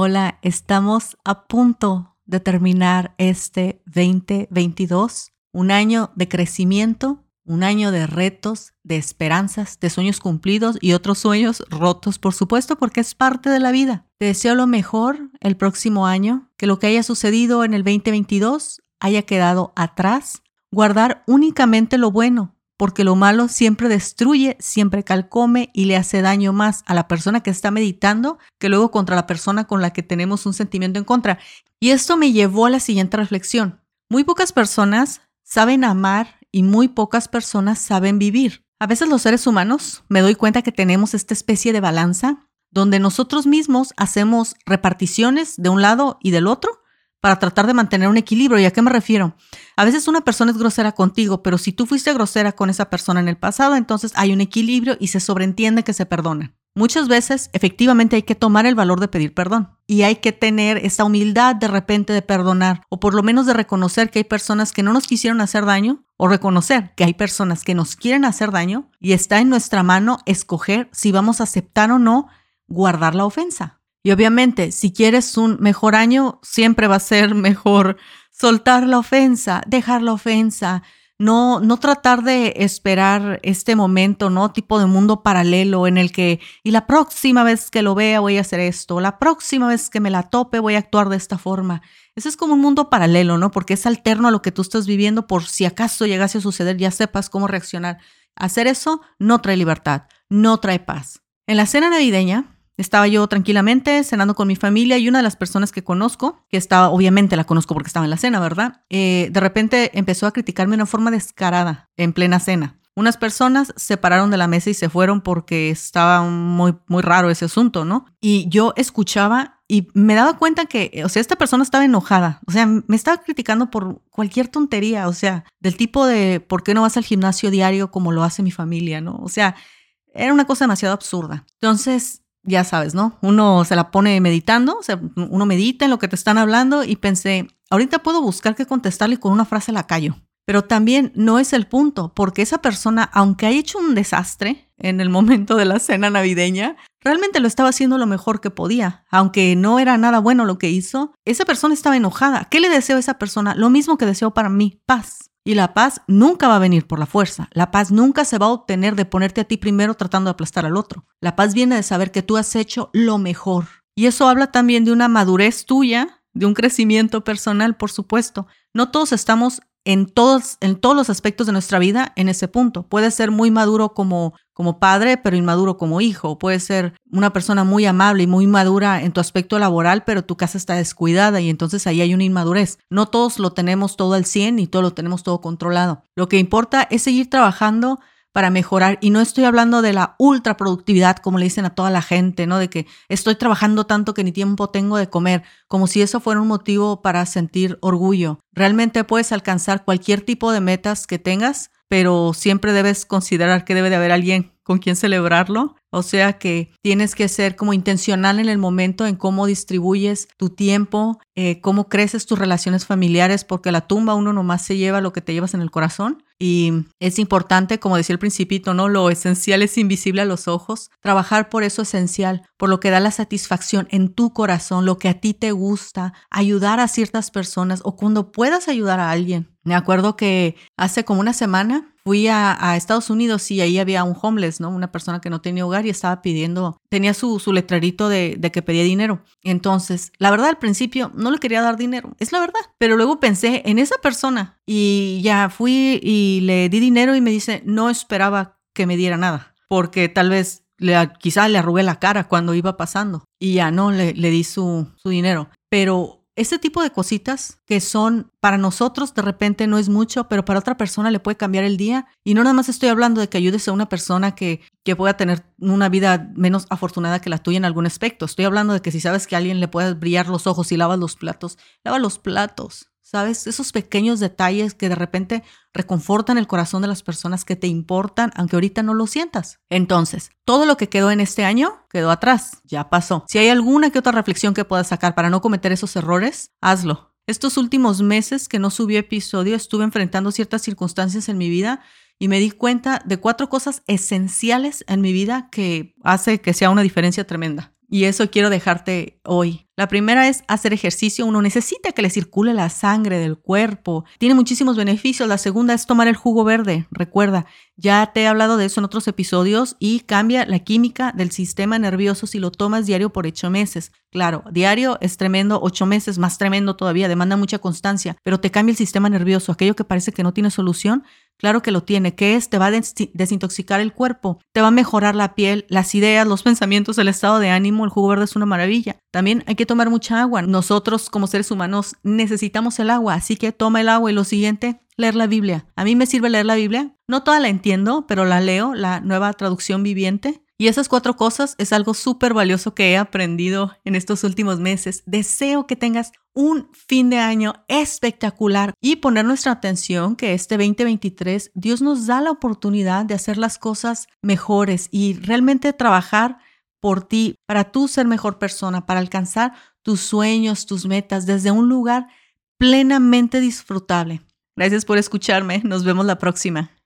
Hola, estamos a punto de terminar este 2022, un año de crecimiento, un año de retos, de esperanzas, de sueños cumplidos y otros sueños rotos, por supuesto, porque es parte de la vida. Te deseo lo mejor el próximo año, que lo que haya sucedido en el 2022 haya quedado atrás, guardar únicamente lo bueno, porque lo malo siempre destruye, siempre calcome y le hace daño más a la persona que está meditando que luego contra la persona con la que tenemos un sentimiento en contra. Y esto me llevó a la siguiente reflexión. Muy pocas personas saben amar y muy pocas personas saben vivir. A veces los seres humanos me doy cuenta que tenemos esta especie de balanza donde nosotros mismos hacemos reparticiones de un lado y del otro para tratar de mantener un equilibrio. ¿Y a qué me refiero? A veces una persona es grosera contigo, pero si tú fuiste grosera con esa persona en el pasado, entonces hay un equilibrio y se sobreentiende que se perdona. Muchas veces efectivamente hay que tomar el valor de pedir perdón y hay que tener esa humildad de repente de perdonar o por lo menos de reconocer que hay personas que no nos quisieron hacer daño o reconocer que hay personas que nos quieren hacer daño y está en nuestra mano escoger si vamos a aceptar o no guardar la ofensa. Y obviamente, si quieres un mejor año, siempre va a ser mejor soltar la ofensa, dejar la ofensa, no, no tratar de esperar este momento, ¿no? Tipo de mundo paralelo en el que, y la próxima vez que lo vea voy a hacer esto, la próxima vez que me la tope voy a actuar de esta forma. Ese es como un mundo paralelo, ¿no? Porque es alterno a lo que tú estás viviendo por si acaso llegase a suceder, ya sepas cómo reaccionar. Hacer eso no trae libertad, no trae paz. En la cena navideña, estaba yo tranquilamente cenando con mi familia y una de las personas que conozco, que estaba, obviamente la conozco porque estaba en la cena, ¿verdad? Eh, de repente empezó a criticarme de una forma descarada en plena cena. Unas personas se pararon de la mesa y se fueron porque estaba muy, muy raro ese asunto, ¿no? Y yo escuchaba y me daba cuenta que, o sea, esta persona estaba enojada, o sea, me estaba criticando por cualquier tontería, o sea, del tipo de, ¿por qué no vas al gimnasio diario como lo hace mi familia, ¿no? O sea, era una cosa demasiado absurda. Entonces, ya sabes, ¿no? Uno se la pone meditando, uno medita en lo que te están hablando y pensé, ahorita puedo buscar qué contestarle con una frase la callo. Pero también no es el punto, porque esa persona, aunque haya hecho un desastre en el momento de la cena navideña, realmente lo estaba haciendo lo mejor que podía. Aunque no era nada bueno lo que hizo, esa persona estaba enojada. ¿Qué le deseo a esa persona? Lo mismo que deseo para mí, paz. Y la paz nunca va a venir por la fuerza. La paz nunca se va a obtener de ponerte a ti primero tratando de aplastar al otro. La paz viene de saber que tú has hecho lo mejor. Y eso habla también de una madurez tuya, de un crecimiento personal, por supuesto. No todos estamos en todos, en todos los aspectos de nuestra vida en ese punto. Puede ser muy maduro como, como padre, pero inmaduro como hijo. Puede ser una persona muy amable y muy madura en tu aspecto laboral, pero tu casa está descuidada y entonces ahí hay una inmadurez. No todos lo tenemos todo al 100 y todo lo tenemos todo controlado. Lo que importa es seguir trabajando para mejorar. Y no estoy hablando de la ultra productividad, como le dicen a toda la gente, ¿no? De que estoy trabajando tanto que ni tiempo tengo de comer, como si eso fuera un motivo para sentir orgullo. Realmente puedes alcanzar cualquier tipo de metas que tengas, pero siempre debes considerar que debe de haber alguien con quien celebrarlo. O sea que tienes que ser como intencional en el momento en cómo distribuyes tu tiempo, eh, cómo creces tus relaciones familiares, porque la tumba uno nomás se lleva lo que te llevas en el corazón. Y es importante, como decía el principito, ¿no? Lo esencial es invisible a los ojos. Trabajar por eso esencial, por lo que da la satisfacción en tu corazón, lo que a ti te gusta, ayudar a ciertas personas o cuando puedas ayudar a alguien. Me acuerdo que hace como una semana fui a, Estados Unidos y ahí había un homeless, ¿no? Una persona que no tenía hogar y estaba pidiendo, tenía su, su letrerito de, que pedía dinero. Entonces, la verdad, al principio no le quería dar dinero, es la verdad. Pero luego pensé en esa persona y ya fui y le di dinero y me dice, no esperaba que me diera nada, porque tal vez le, quizá le arrugué la cara cuando iba pasando y ya no le, le di su, su dinero. Pero este tipo de cositas que son para nosotros de repente no es mucho, pero para otra persona le puede cambiar el día. Y no nada más estoy hablando de que ayudes a una persona que, que pueda tener una vida menos afortunada que la tuya en algún aspecto. Estoy hablando de que si sabes que a alguien le puede brillar los ojos y lavas los platos, lava los platos. ¿Sabes? Esos pequeños detalles que de repente reconfortan el corazón de las personas que te importan, aunque ahorita no lo sientas. Entonces, todo lo que quedó en este año quedó atrás, ya pasó. Si hay alguna que otra reflexión que puedas sacar para no cometer esos errores, hazlo. Estos últimos meses que no subí episodio, estuve enfrentando ciertas circunstancias en mi vida y me di cuenta de cuatro cosas esenciales en mi vida que hace que sea una diferencia tremenda. y eso quiero dejarte hoy. La primera es hacer ejercicio. Uno necesita que le circule la sangre del cuerpo. Tiene muchísimos beneficios. La segunda es tomar el jugo verde. Recuerda, ya te he hablado de eso en otros episodios y cambia la química del sistema nervioso si lo tomas diario por ocho meses. Claro, diario es tremendo, ocho meses más tremendo todavía, demanda mucha constancia, pero te cambia el sistema nervioso. Aquello que parece que no tiene solución, Claro que lo tiene. ¿Qué es? Te va a desintoxicar el cuerpo, te va a mejorar la piel, las ideas, los pensamientos, el estado de ánimo. El jugo verde es una maravilla. También hay que tomar mucha agua. Nosotros como seres humanos necesitamos el agua, así que toma el agua y lo siguiente, leer la Biblia. A mí me sirve leer la Biblia. No toda la entiendo, pero la leo, la nueva traducción viviente. Y esas cuatro cosas es algo súper valioso que he aprendido en estos últimos meses. Deseo que tengas un fin de año espectacular y poner nuestra atención que este 2023 Dios nos da la oportunidad de hacer las cosas mejores y realmente trabajar por ti, para tú ser mejor persona, para alcanzar tus sueños, tus metas desde un lugar plenamente disfrutable. Gracias por escucharme. Nos vemos la próxima.